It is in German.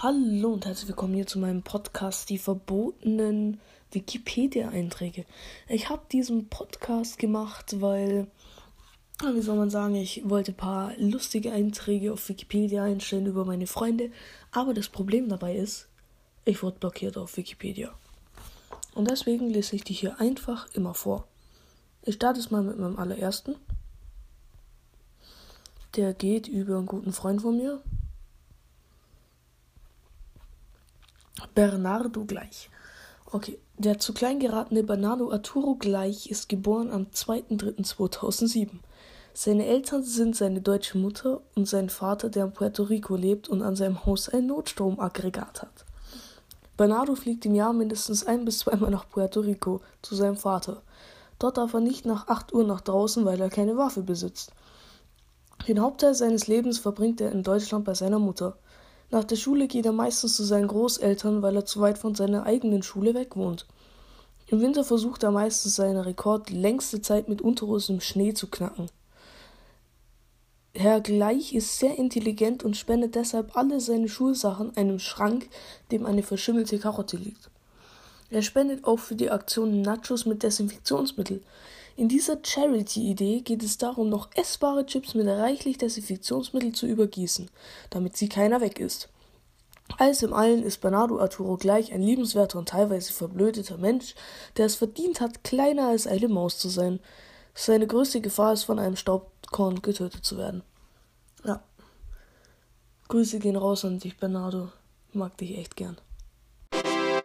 Hallo und herzlich willkommen hier zu meinem Podcast, die verbotenen Wikipedia-Einträge. Ich habe diesen Podcast gemacht, weil, wie soll man sagen, ich wollte ein paar lustige Einträge auf Wikipedia einstellen über meine Freunde, aber das Problem dabei ist, ich wurde blockiert auf Wikipedia. Und deswegen lese ich die hier einfach immer vor. Ich starte es mal mit meinem allerersten. Der geht über einen guten Freund von mir, Bernardo gleich. Okay, der zu klein geratene Bernardo Arturo gleich ist geboren am 2.3.2007. Seine Eltern sind seine deutsche Mutter und sein Vater, der in Puerto Rico lebt und an seinem Haus ein Notstromaggregat hat. Bernardo fliegt im Jahr mindestens ein bis zweimal nach Puerto Rico zu seinem Vater. Dort darf er nicht nach 8 Uhr nach draußen, weil er keine Waffe besitzt. Den Hauptteil seines Lebens verbringt er in Deutschland bei seiner Mutter. Nach der Schule geht er meistens zu seinen Großeltern, weil er zu weit von seiner eigenen Schule weg wohnt. Im Winter versucht er meistens seine Rekord längste Zeit mit Unterhose im Schnee zu knacken. Herr Gleich ist sehr intelligent und spendet deshalb alle seine Schulsachen einem Schrank, dem eine verschimmelte Karotte liegt. Er spendet auch für die Aktion Nachos mit Desinfektionsmittel. In dieser Charity-Idee geht es darum, noch essbare Chips mit reichlich Desinfektionsmittel zu übergießen, damit sie keiner weg ist. Alles im Allen ist Bernardo Arturo gleich ein liebenswerter und teilweise verblödeter Mensch, der es verdient hat, kleiner als eine Maus zu sein. Seine größte Gefahr ist, von einem Staubkorn getötet zu werden. Ja. Grüße gehen raus an dich, Bernardo. Mag dich echt gern.